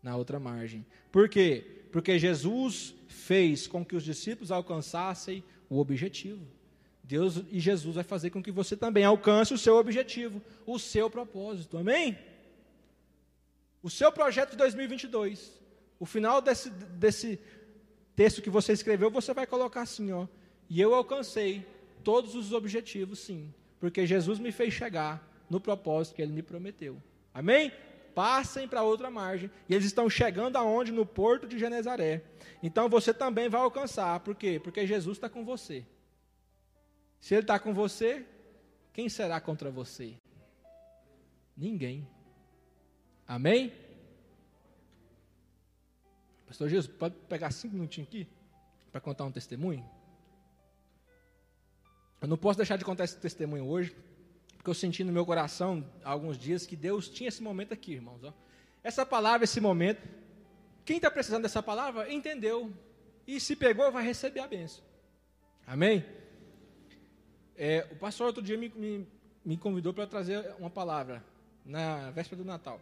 Na outra margem. Por quê? Porque Jesus fez com que os discípulos alcançassem o objetivo. Deus e Jesus vai fazer com que você também alcance o seu objetivo, o seu propósito. Amém? O seu projeto de 2022. O final desse, desse texto que você escreveu, você vai colocar assim, ó. E eu alcancei todos os objetivos, sim porque Jesus me fez chegar no propósito que ele me prometeu. Amém? Passem para outra margem. E eles estão chegando aonde? No porto de Genezaré. Então você também vai alcançar. Por quê? Porque Jesus está com você. Se ele está com você, quem será contra você? Ninguém. Amém? Pastor Jesus, pode pegar cinco minutinhos aqui para contar um testemunho? Eu não posso deixar de contar esse testemunho hoje, porque eu senti no meu coração há alguns dias que Deus tinha esse momento aqui, irmãos. Ó. Essa palavra, esse momento, quem está precisando dessa palavra, entendeu. E se pegou, vai receber a benção. Amém? É, o pastor outro dia me, me, me convidou para trazer uma palavra na véspera do Natal.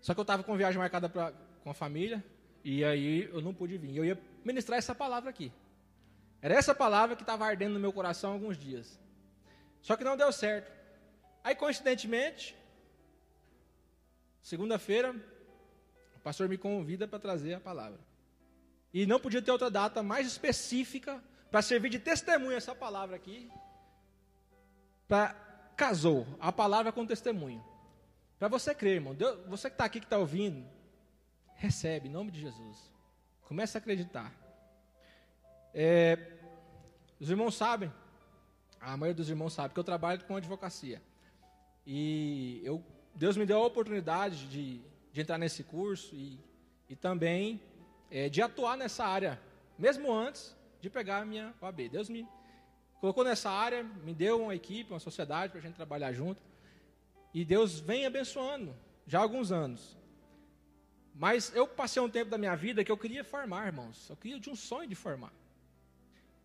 Só que eu estava com viagem marcada pra, com a família, e aí eu não pude vir. Eu ia ministrar essa palavra aqui. Era essa palavra que estava ardendo no meu coração há alguns dias. Só que não deu certo. Aí, coincidentemente, segunda-feira, o pastor me convida para trazer a palavra. E não podia ter outra data mais específica para servir de testemunho essa palavra aqui. Para casou a palavra com testemunho. Para você crer, irmão. Deus, você que está aqui, que está ouvindo, recebe, em nome de Jesus. Comece a acreditar. É, os irmãos sabem, a maioria dos irmãos sabe que eu trabalho com advocacia. E eu, Deus me deu a oportunidade de, de entrar nesse curso e, e também é, de atuar nessa área, mesmo antes de pegar a minha OAB. Deus me colocou nessa área, me deu uma equipe, uma sociedade para a gente trabalhar junto. E Deus vem abençoando já há alguns anos. Mas eu passei um tempo da minha vida que eu queria formar, irmãos. Eu queria, eu tinha um sonho de formar.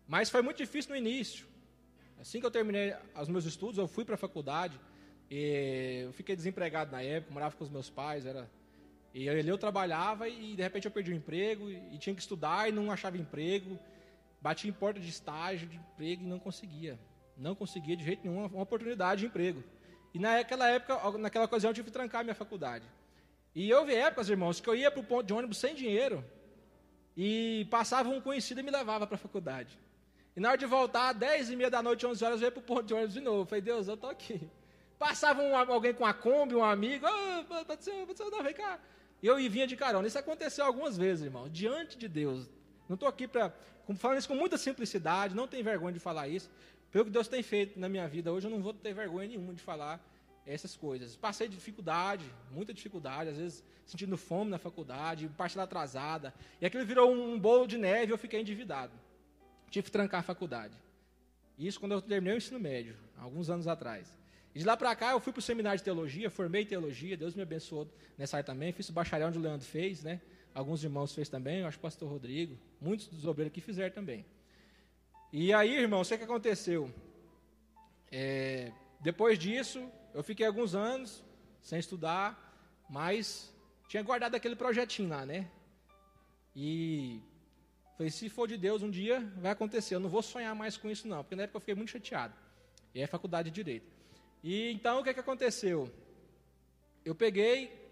Mas foi muito difícil no início. Assim que eu terminei os meus estudos, eu fui para a faculdade. eu fiquei desempregado na época, morava com os meus pais. Era, e ali eu trabalhava e de repente eu perdi o emprego e tinha que estudar e não achava emprego. Bati em porta de estágio, de emprego e não conseguia. Não conseguia de jeito nenhum uma oportunidade de emprego. E naquela época, naquela ocasião, eu tive que trancar minha faculdade. E vi épocas, irmãos, que eu ia para o ponto de ônibus sem dinheiro e passava um conhecido e me levava para a faculdade. E na hora de voltar, 10 e meia da noite, 11 horas, eu ia para o ponto de ônibus de novo. Falei, Deus, eu estou aqui. Passava um, alguém com a Kombi, um amigo, oh, pode não, vem cá. E eu vinha de carona. Isso aconteceu algumas vezes, irmão, diante de Deus. Não estou aqui para. Falando isso com muita simplicidade, não tenho vergonha de falar isso. Pelo que Deus tem feito na minha vida hoje, eu não vou ter vergonha nenhuma de falar essas coisas. Passei dificuldade, muita dificuldade, às vezes sentindo fome na faculdade, parcela atrasada. E aquilo virou um bolo de neve e eu fiquei endividado. Tive que trancar a faculdade. Isso quando eu terminei o ensino médio, alguns anos atrás. E de lá para cá eu fui para o seminário de teologia, formei teologia, Deus me abençoou nessa área também. Fiz o bacharel onde o Leandro fez, né? Alguns irmãos fez também, eu acho que o pastor Rodrigo, muitos dos obreiros que fizeram também. E aí, irmão, sei o que aconteceu. É, depois disso, eu fiquei alguns anos sem estudar, mas tinha guardado aquele projetinho lá, né? E falei, se for de Deus, um dia vai acontecer. Eu não vou sonhar mais com isso, não, porque na época eu fiquei muito chateado. E é faculdade de Direito. E então, o que, que aconteceu? Eu peguei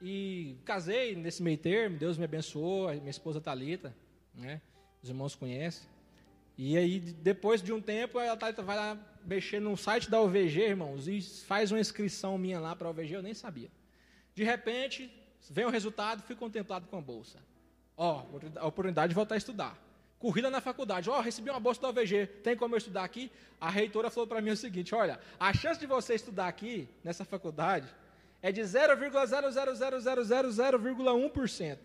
e casei nesse meio termo, Deus me abençoou, minha esposa Talita, né? Os irmãos conhecem. E aí, depois de um tempo, a Thalita vai lá mexer no site da OVG, irmãos, e faz uma inscrição minha lá para a OVG, eu nem sabia. De repente, vem o resultado, fui contemplado com a bolsa. Ó, a oportunidade de voltar a estudar. Corrida na faculdade, ó, recebi uma bolsa da OVG, tem como eu estudar aqui? A reitora falou para mim o seguinte: olha, a chance de você estudar aqui, nessa faculdade, é de 0,00000,1%.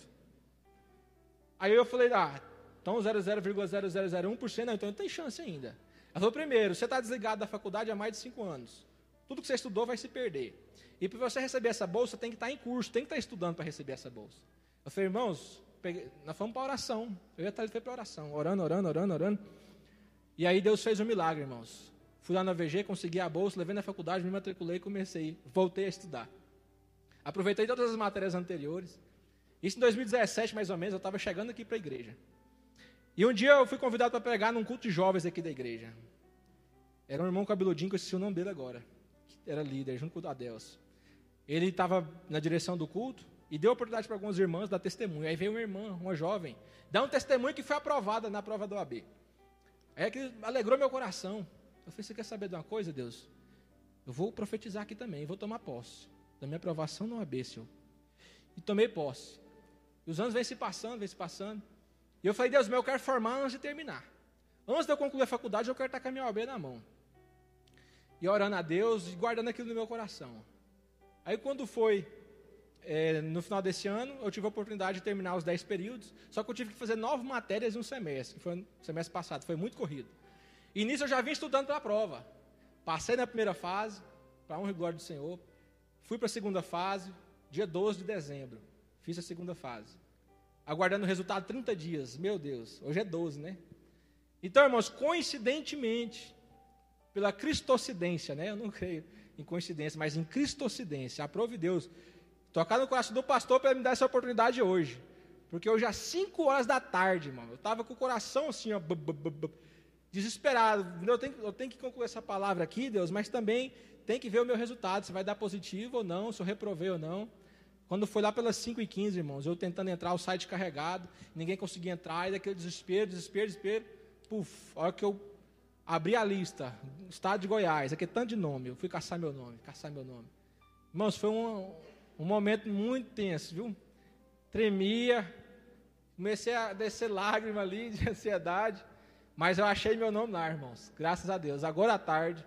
Aí eu falei, ah, então, 0,0001%, não, então não tem chance ainda. Ela falou, primeiro, você está desligado da faculdade há mais de cinco anos. Tudo que você estudou vai se perder. E para você receber essa bolsa, tem que estar tá em curso, tem que estar tá estudando para receber essa bolsa. Eu falei, irmãos, peguei, nós fomos para oração. Eu ia estar foi para oração, orando, orando, orando, orando. E aí Deus fez um milagre, irmãos. Fui lá na VG, consegui a bolsa, levei na faculdade, me matriculei e comecei, voltei a estudar. Aproveitei todas as matérias anteriores. Isso em 2017, mais ou menos, eu estava chegando aqui para a igreja. E um dia eu fui convidado para pregar num culto de jovens aqui da igreja. Era um irmão cabeludinho, que eu esqueci o nome dele agora. Era líder, junto com o Adelso. Ele estava na direção do culto e deu oportunidade para algumas irmãs dar testemunho. Aí veio uma irmã, uma jovem, dar um testemunho que foi aprovada na prova do AB. Aí é que alegrou meu coração. Eu falei, você quer saber de uma coisa, Deus? Eu vou profetizar aqui também, vou tomar posse da minha aprovação no AB, Senhor. E tomei posse. E os anos vêm se passando, vêm se passando. E eu falei, Deus, meu, eu quero formar antes de terminar. Antes de eu concluir a faculdade, eu quero estar com a minha OAB na mão. E orando a Deus e guardando aquilo no meu coração. Aí quando foi é, no final desse ano, eu tive a oportunidade de terminar os 10 períodos, só que eu tive que fazer nove matérias em um semestre, foi no semestre passado, foi muito corrido. E nisso eu já vim estudando para a prova. Passei na primeira fase, para honra e glória do Senhor. Fui para a segunda fase, dia 12 de dezembro. Fiz a segunda fase aguardando o resultado 30 dias. Meu Deus, hoje é 12, né? Então, irmãos, coincidentemente, pela cristocidência, né? Eu não creio em coincidência, mas em cristocidência, aprove Deus tocar no coração do pastor para me dar essa oportunidade hoje. Porque hoje às 5 horas da tarde, irmão, eu estava com o coração assim, ó, desesperado. Eu tenho, eu tenho que concluir essa palavra aqui, Deus, mas também tem que ver o meu resultado, se vai dar positivo ou não, se eu reprovei ou não. Quando foi lá pelas 5 e 15 irmãos, eu tentando entrar, o site carregado, ninguém conseguia entrar, e daquele desespero, desespero, desespero. Puf, a hora que eu abri a lista, estado de Goiás, aqui é tanto de nome, eu fui caçar meu nome, caçar meu nome. Irmãos, foi um, um momento muito tenso, viu? Tremia, comecei a descer lágrima ali de <laughs> ansiedade, mas eu achei meu nome lá, irmãos, graças a Deus. Agora à tarde,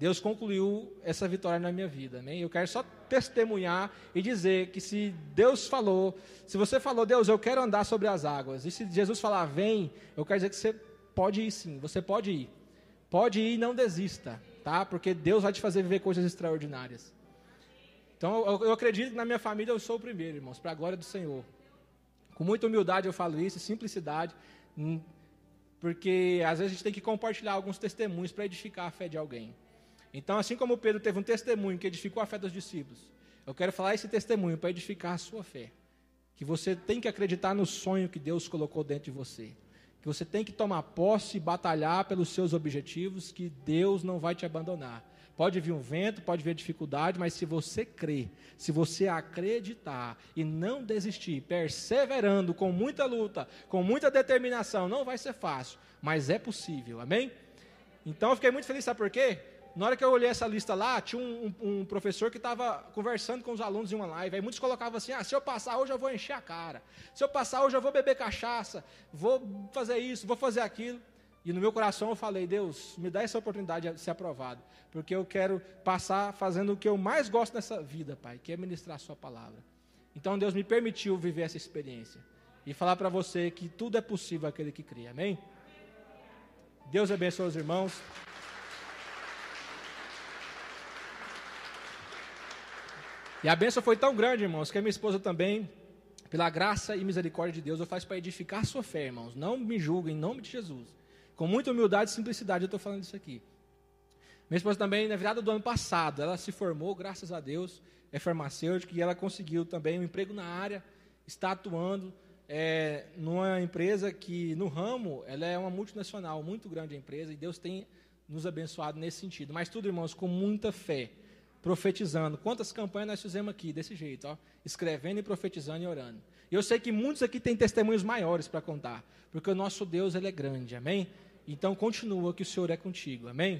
Deus concluiu essa vitória na minha vida, amém? Eu quero só testemunhar e dizer que se Deus falou, se você falou, Deus, eu quero andar sobre as águas, e se Jesus falar, vem, eu quero dizer que você pode ir sim, você pode ir. Pode ir e não desista, tá? Porque Deus vai te fazer viver coisas extraordinárias. Então, eu, eu acredito que na minha família eu sou o primeiro, irmãos, para a glória do Senhor. Com muita humildade eu falo isso, simplicidade, hum, porque às vezes a gente tem que compartilhar alguns testemunhos para edificar a fé de alguém. Então, assim como Pedro teve um testemunho que edificou a fé dos discípulos, eu quero falar esse testemunho para edificar a sua fé. Que você tem que acreditar no sonho que Deus colocou dentro de você. Que você tem que tomar posse e batalhar pelos seus objetivos, que Deus não vai te abandonar. Pode vir um vento, pode vir dificuldade, mas se você crer, se você acreditar e não desistir, perseverando com muita luta, com muita determinação, não vai ser fácil, mas é possível, amém? Então eu fiquei muito feliz, sabe por quê? Na hora que eu olhei essa lista lá, tinha um, um, um professor que estava conversando com os alunos em uma live. Aí muitos colocavam assim: ah, se eu passar hoje eu vou encher a cara. Se eu passar hoje eu vou beber cachaça. Vou fazer isso, vou fazer aquilo. E no meu coração eu falei, Deus, me dá essa oportunidade de ser aprovado, porque eu quero passar fazendo o que eu mais gosto nessa vida, Pai, que é ministrar a Sua palavra. Então Deus me permitiu viver essa experiência e falar para você que tudo é possível aquele que crê. Amém? Deus abençoe os irmãos. E a bênção foi tão grande, irmãos, que a minha esposa também, pela graça e misericórdia de Deus, eu faço para edificar sua fé, irmãos. Não me julguem, em nome de Jesus. Com muita humildade e simplicidade eu estou falando isso aqui. Minha esposa também, na virada do ano passado, ela se formou, graças a Deus, é farmacêutica e ela conseguiu também um emprego na área, está atuando é, numa empresa que, no ramo, ela é uma multinacional, muito grande a empresa, e Deus tem nos abençoado nesse sentido. Mas tudo, irmãos, com muita fé, profetizando. Quantas campanhas nós fizemos aqui desse jeito, ó, escrevendo e profetizando e orando. E eu sei que muitos aqui têm testemunhos maiores para contar, porque o nosso Deus ele é grande, amém? Então continua que o Senhor é contigo. Amém?